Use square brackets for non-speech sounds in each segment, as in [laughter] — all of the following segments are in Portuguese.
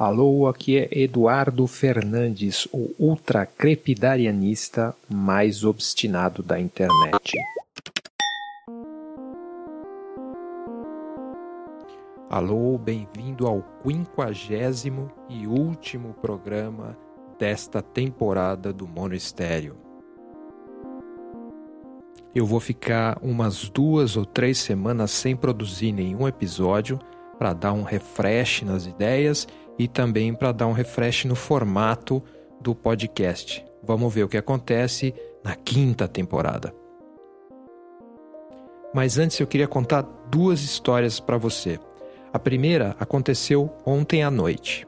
Alô, aqui é Eduardo Fernandes, o ultra crepidarianista mais obstinado da internet. Alô, bem-vindo ao quinquagésimo e último programa desta temporada do Monistério. Eu vou ficar umas duas ou três semanas sem produzir nenhum episódio para dar um refresh nas ideias e também para dar um refresh no formato do podcast. Vamos ver o que acontece na quinta temporada. Mas antes eu queria contar duas histórias para você. A primeira aconteceu ontem à noite.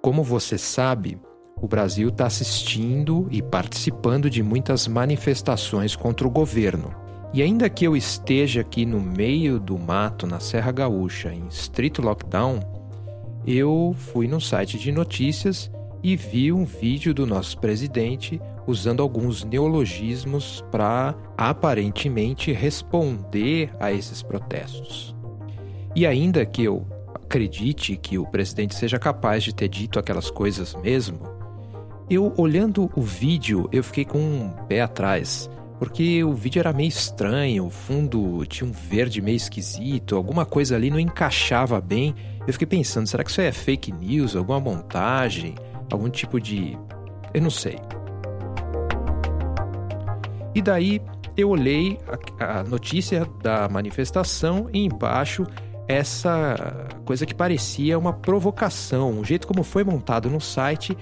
Como você sabe, o Brasil está assistindo e participando de muitas manifestações contra o governo. E ainda que eu esteja aqui no meio do mato, na Serra Gaúcha, em estrito lockdown, eu fui no site de notícias e vi um vídeo do nosso presidente usando alguns neologismos para aparentemente responder a esses protestos. E ainda que eu acredite que o presidente seja capaz de ter dito aquelas coisas mesmo, eu olhando o vídeo eu fiquei com um pé atrás porque o vídeo era meio estranho, o fundo tinha um verde meio esquisito, alguma coisa ali não encaixava bem. Eu fiquei pensando, será que isso é fake news, alguma montagem, algum tipo de. Eu não sei. E daí eu olhei a, a notícia da manifestação e embaixo essa coisa que parecia uma provocação. O jeito como foi montado no site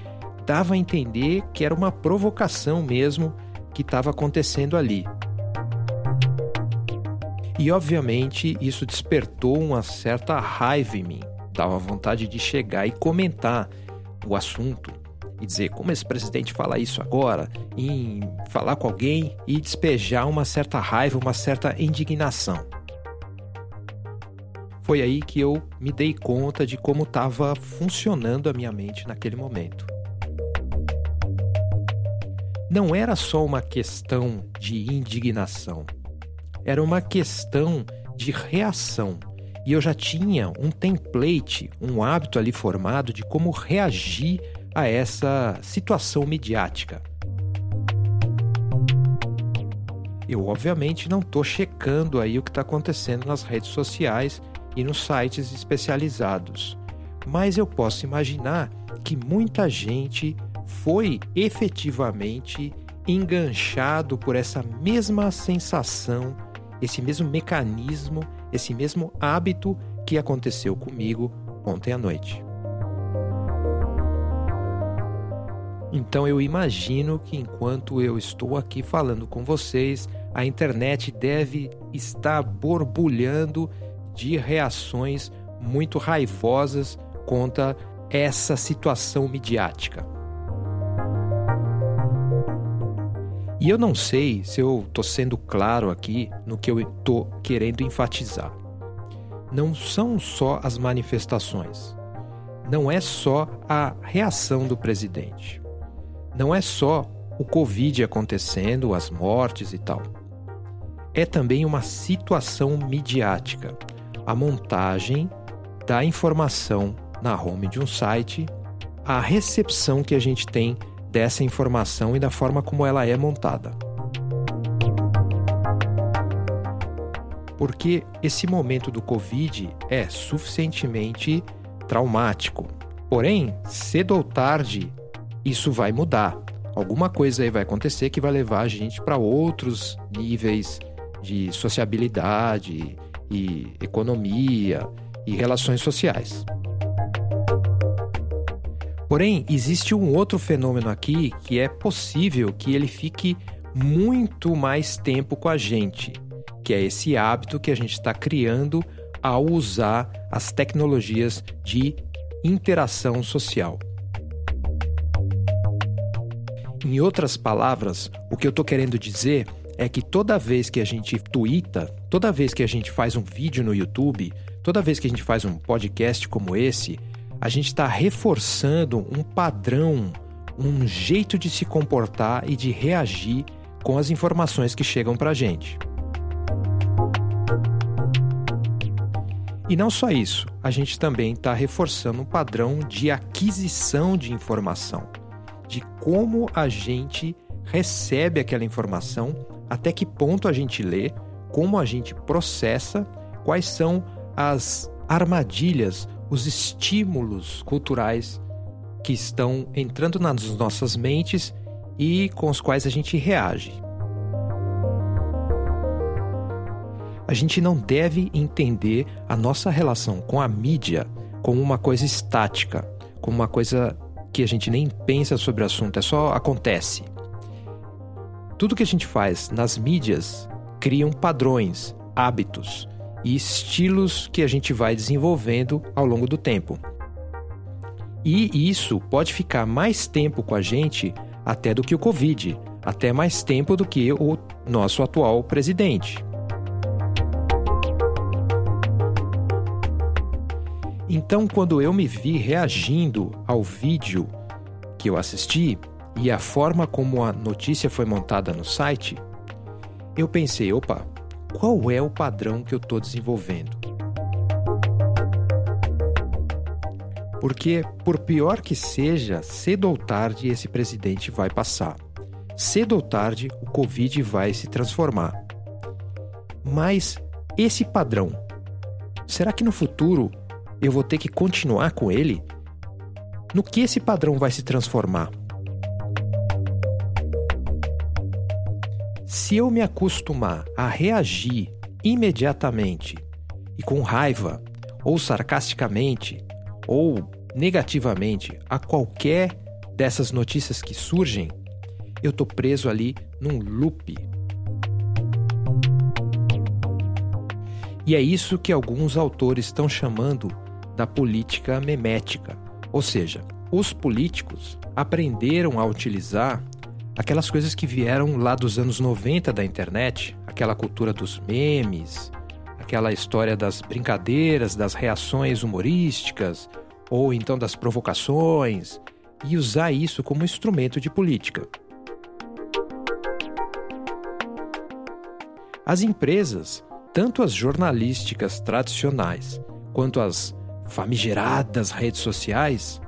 dava a entender que era uma provocação mesmo que estava acontecendo ali. E obviamente isso despertou uma certa raiva em mim. Dava vontade de chegar e comentar o assunto e dizer como esse presidente fala isso agora, em falar com alguém e despejar uma certa raiva, uma certa indignação. Foi aí que eu me dei conta de como estava funcionando a minha mente naquele momento não era só uma questão de indignação, era uma questão de reação. E eu já tinha um template, um hábito ali formado de como reagir a essa situação midiática. Eu, obviamente, não estou checando aí o que está acontecendo nas redes sociais e nos sites especializados, mas eu posso imaginar que muita gente foi efetivamente enganchado por essa mesma sensação, esse mesmo mecanismo, esse mesmo hábito que aconteceu comigo ontem à noite. Então eu imagino que enquanto eu estou aqui falando com vocês, a internet deve estar borbulhando de reações muito raivosas contra essa situação midiática. E eu não sei se eu estou sendo claro aqui no que eu estou querendo enfatizar. Não são só as manifestações. Não é só a reação do presidente. Não é só o Covid acontecendo, as mortes e tal. É também uma situação midiática. A montagem da informação na home de um site, a recepção que a gente tem dessa informação e da forma como ela é montada. Porque esse momento do Covid é suficientemente traumático. Porém, cedo ou tarde, isso vai mudar. Alguma coisa aí vai acontecer que vai levar a gente para outros níveis de sociabilidade e economia e relações sociais. Porém, existe um outro fenômeno aqui que é possível que ele fique muito mais tempo com a gente, que é esse hábito que a gente está criando ao usar as tecnologias de interação social. Em outras palavras, o que eu estou querendo dizer é que toda vez que a gente twitta, toda vez que a gente faz um vídeo no YouTube, toda vez que a gente faz um podcast como esse, a gente está reforçando um padrão, um jeito de se comportar e de reagir com as informações que chegam para a gente. E não só isso, a gente também está reforçando um padrão de aquisição de informação, de como a gente recebe aquela informação, até que ponto a gente lê, como a gente processa, quais são as armadilhas, os estímulos culturais que estão entrando nas nossas mentes e com os quais a gente reage. A gente não deve entender a nossa relação com a mídia como uma coisa estática, como uma coisa que a gente nem pensa sobre o assunto, é só acontece. Tudo que a gente faz nas mídias criam padrões, hábitos e estilos que a gente vai desenvolvendo ao longo do tempo. E isso pode ficar mais tempo com a gente até do que o Covid, até mais tempo do que o nosso atual presidente. Então, quando eu me vi reagindo ao vídeo que eu assisti, e a forma como a notícia foi montada no site, eu pensei: opa, qual é o padrão que eu estou desenvolvendo? Porque, por pior que seja, cedo ou tarde esse presidente vai passar. Cedo ou tarde o Covid vai se transformar. Mas esse padrão, será que no futuro eu vou ter que continuar com ele? No que esse padrão vai se transformar? Se eu me acostumar a reagir imediatamente e com raiva, ou sarcasticamente, ou negativamente a qualquer dessas notícias que surgem, eu estou preso ali num loop. E é isso que alguns autores estão chamando da política memética. Ou seja, os políticos aprenderam a utilizar aquelas coisas que vieram lá dos anos 90 da internet, aquela cultura dos memes, aquela história das brincadeiras, das reações humorísticas, ou então das provocações, e usar isso como instrumento de política. As empresas, tanto as jornalísticas tradicionais quanto as famigeradas redes sociais,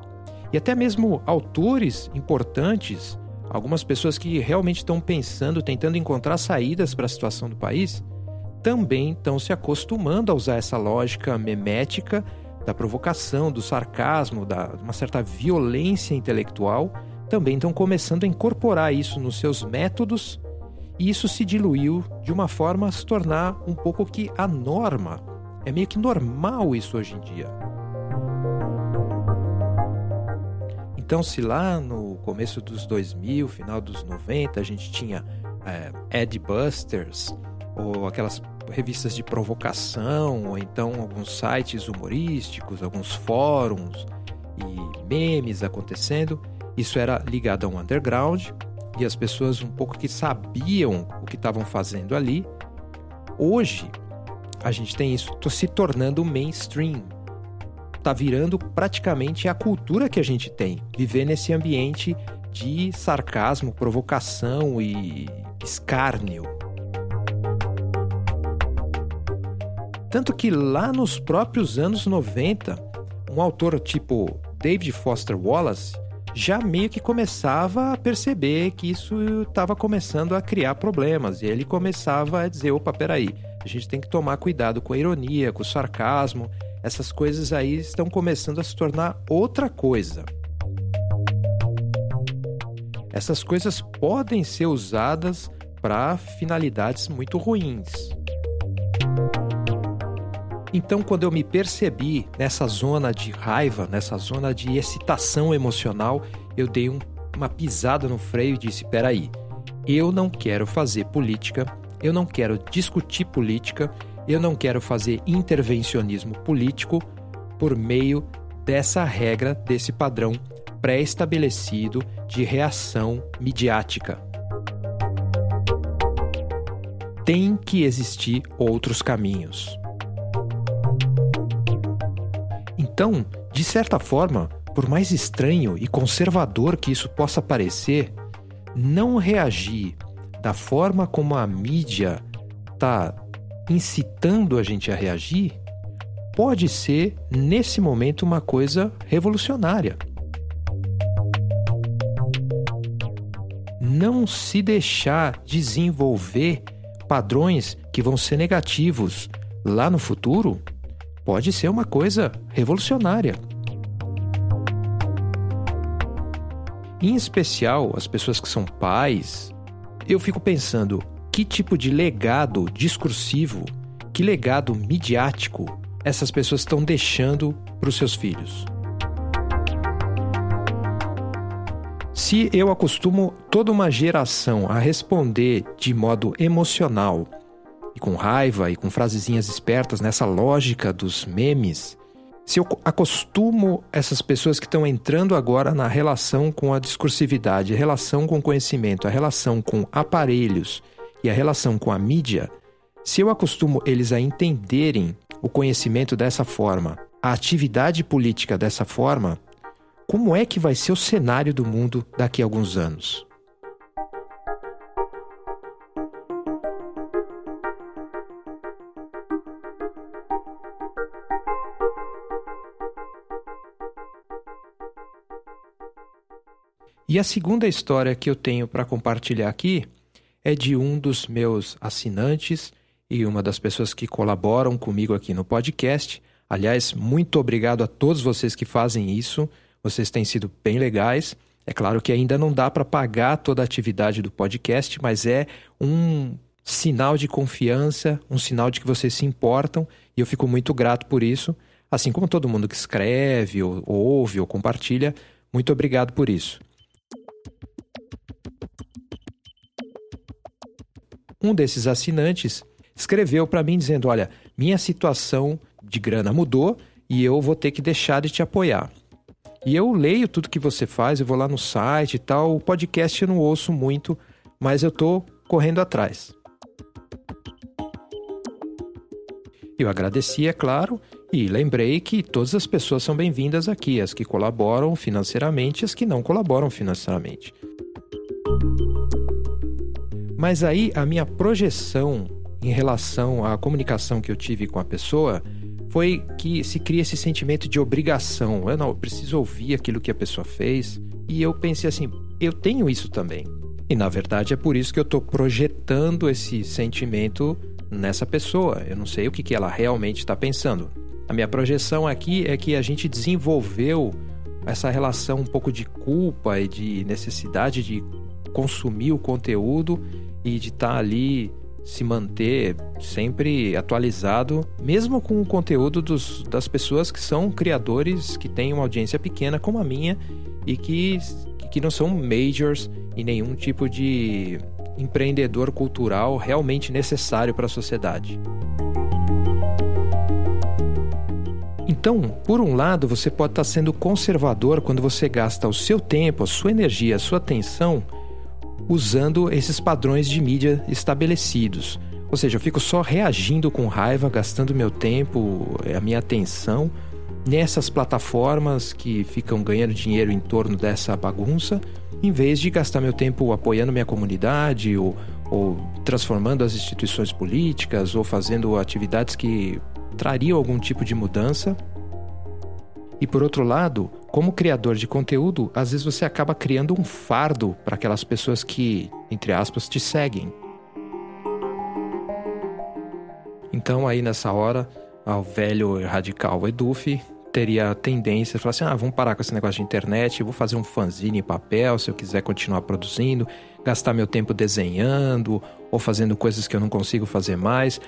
e até mesmo autores importantes algumas pessoas que realmente estão pensando, tentando encontrar saídas para a situação do país, também estão se acostumando a usar essa lógica memética da provocação, do sarcasmo, da uma certa violência intelectual, também estão começando a incorporar isso nos seus métodos, e isso se diluiu de uma forma a se tornar um pouco que a norma. É meio que normal isso hoje em dia. Então, se lá no começo dos 2000, final dos 90, a gente tinha é, Ed Busters, ou aquelas revistas de provocação, ou então alguns sites humorísticos, alguns fóruns e memes acontecendo, isso era ligado a um underground e as pessoas um pouco que sabiam o que estavam fazendo ali. Hoje, a gente tem isso se tornando mainstream, tá virando praticamente a cultura que a gente tem. Viver nesse ambiente de sarcasmo, provocação e escárnio. Tanto que lá nos próprios anos 90, um autor tipo David Foster Wallace já meio que começava a perceber que isso estava começando a criar problemas. E ele começava a dizer: opa, peraí, a gente tem que tomar cuidado com a ironia, com o sarcasmo essas coisas aí estão começando a se tornar outra coisa. Essas coisas podem ser usadas para finalidades muito ruins. Então, quando eu me percebi nessa zona de raiva, nessa zona de excitação emocional, eu dei um, uma pisada no freio e disse: peraí, eu não quero fazer política, eu não quero discutir política, eu não quero fazer intervencionismo político por meio dessa regra, desse padrão pré-estabelecido de reação midiática. Tem que existir outros caminhos. Então, de certa forma, por mais estranho e conservador que isso possa parecer, não reagir da forma como a mídia está incitando a gente a reagir, pode ser, nesse momento, uma coisa revolucionária. Não se deixar desenvolver padrões que vão ser negativos lá no futuro pode ser uma coisa revolucionária. Em especial, as pessoas que são pais, eu fico pensando que tipo de legado discursivo, que legado midiático essas pessoas estão deixando para os seus filhos. Se eu acostumo toda uma geração a responder de modo emocional, e com raiva e com frasezinhas espertas nessa lógica dos memes, se eu acostumo essas pessoas que estão entrando agora na relação com a discursividade, a relação com o conhecimento, a relação com aparelhos e a relação com a mídia, se eu acostumo eles a entenderem o conhecimento dessa forma, a atividade política dessa forma, como é que vai ser o cenário do mundo daqui a alguns anos? E a segunda história que eu tenho para compartilhar aqui é de um dos meus assinantes e uma das pessoas que colaboram comigo aqui no podcast. Aliás, muito obrigado a todos vocês que fazem isso. Vocês têm sido bem legais. É claro que ainda não dá para pagar toda a atividade do podcast, mas é um sinal de confiança, um sinal de que vocês se importam e eu fico muito grato por isso. Assim como todo mundo que escreve, ou ouve ou compartilha, muito obrigado por isso. Um desses assinantes escreveu para mim dizendo: Olha, minha situação de grana mudou e eu vou ter que deixar de te apoiar. E eu leio tudo que você faz, eu vou lá no site e tal. O podcast eu não ouço muito, mas eu tô correndo atrás. Eu agradeci, é claro, e lembrei que todas as pessoas são bem-vindas aqui, as que colaboram financeiramente e as que não colaboram financeiramente. Mas aí a minha projeção em relação à comunicação que eu tive com a pessoa foi que se cria esse sentimento de obrigação. Eu não, eu preciso ouvir aquilo que a pessoa fez. E eu pensei assim, eu tenho isso também. E na verdade é por isso que eu estou projetando esse sentimento nessa pessoa. Eu não sei o que, que ela realmente está pensando. A minha projeção aqui é que a gente desenvolveu essa relação um pouco de culpa e de necessidade de consumir o conteúdo e de estar tá ali se manter sempre atualizado, mesmo com o conteúdo dos, das pessoas que são criadores que têm uma audiência pequena como a minha e que, que não são majors e nenhum tipo de empreendedor cultural realmente necessário para a sociedade. Então, por um lado, você pode estar sendo conservador quando você gasta o seu tempo, a sua energia, a sua atenção usando esses padrões de mídia estabelecidos. Ou seja, eu fico só reagindo com raiva, gastando meu tempo, eh, a minha atenção nessas plataformas que ficam ganhando dinheiro em torno dessa bagunça, em vez de gastar meu tempo apoiando minha comunidade ou, ou transformando as instituições políticas ou fazendo atividades que trariam algum tipo de mudança. E por outro lado, como criador de conteúdo, às vezes você acaba criando um fardo para aquelas pessoas que, entre aspas, te seguem. Então, aí nessa hora, o velho radical Eduf teria a tendência de falar assim: ah, vamos parar com esse negócio de internet, vou fazer um fanzine em papel se eu quiser continuar produzindo, gastar meu tempo desenhando ou fazendo coisas que eu não consigo fazer mais,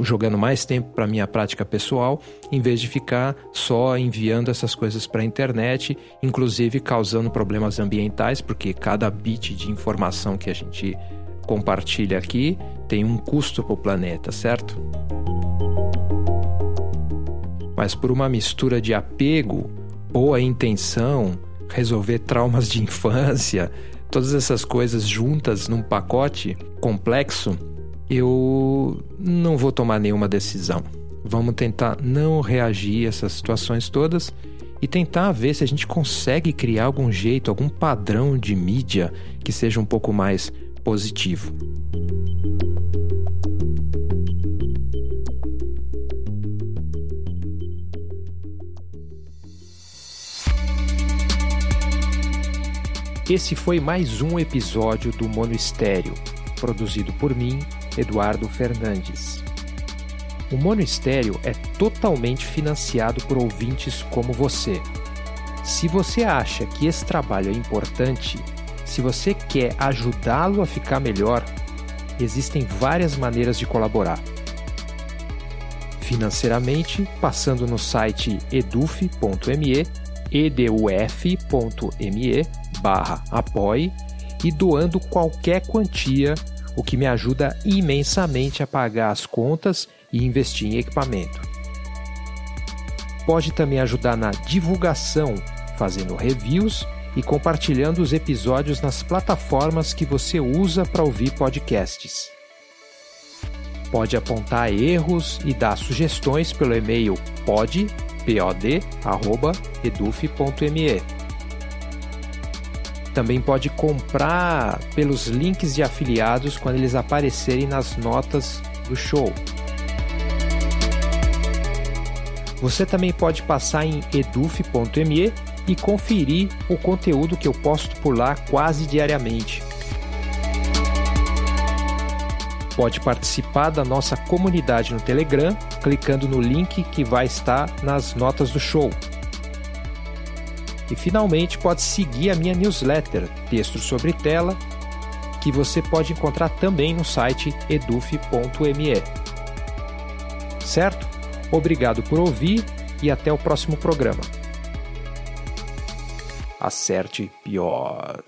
jogando mais tempo para minha prática pessoal, em vez de ficar só enviando essas coisas para a internet, inclusive causando problemas ambientais, porque cada bit de informação que a gente compartilha aqui tem um custo para o planeta, certo? Mas por uma mistura de apego, boa intenção, resolver traumas de [laughs] infância, todas essas coisas juntas num pacote complexo, eu não vou tomar nenhuma decisão. Vamos tentar não reagir a essas situações todas e tentar ver se a gente consegue criar algum jeito, algum padrão de mídia que seja um pouco mais positivo. Esse foi mais um episódio do Mono Estéreo, produzido por mim, Eduardo Fernandes. O Mono Estéreo é totalmente financiado por ouvintes como você. Se você acha que esse trabalho é importante, se você quer ajudá-lo a ficar melhor, existem várias maneiras de colaborar. Financeiramente, passando no site eduf.me, eduf.me barra apoie e doando qualquer quantia, o que me ajuda imensamente a pagar as contas e investir em equipamento. Pode também ajudar na divulgação, fazendo reviews e compartilhando os episódios nas plataformas que você usa para ouvir podcasts. Pode apontar erros e dar sugestões pelo e-mail pod.eduf.me. Também pode comprar pelos links de afiliados quando eles aparecerem nas notas do show. Você também pode passar em eduf.me e conferir o conteúdo que eu posto por lá quase diariamente. Pode participar da nossa comunidade no Telegram clicando no link que vai estar nas notas do show. E finalmente pode seguir a minha newsletter, Texto sobre Tela, que você pode encontrar também no site eduf.me. Certo? Obrigado por ouvir e até o próximo programa acerte pior.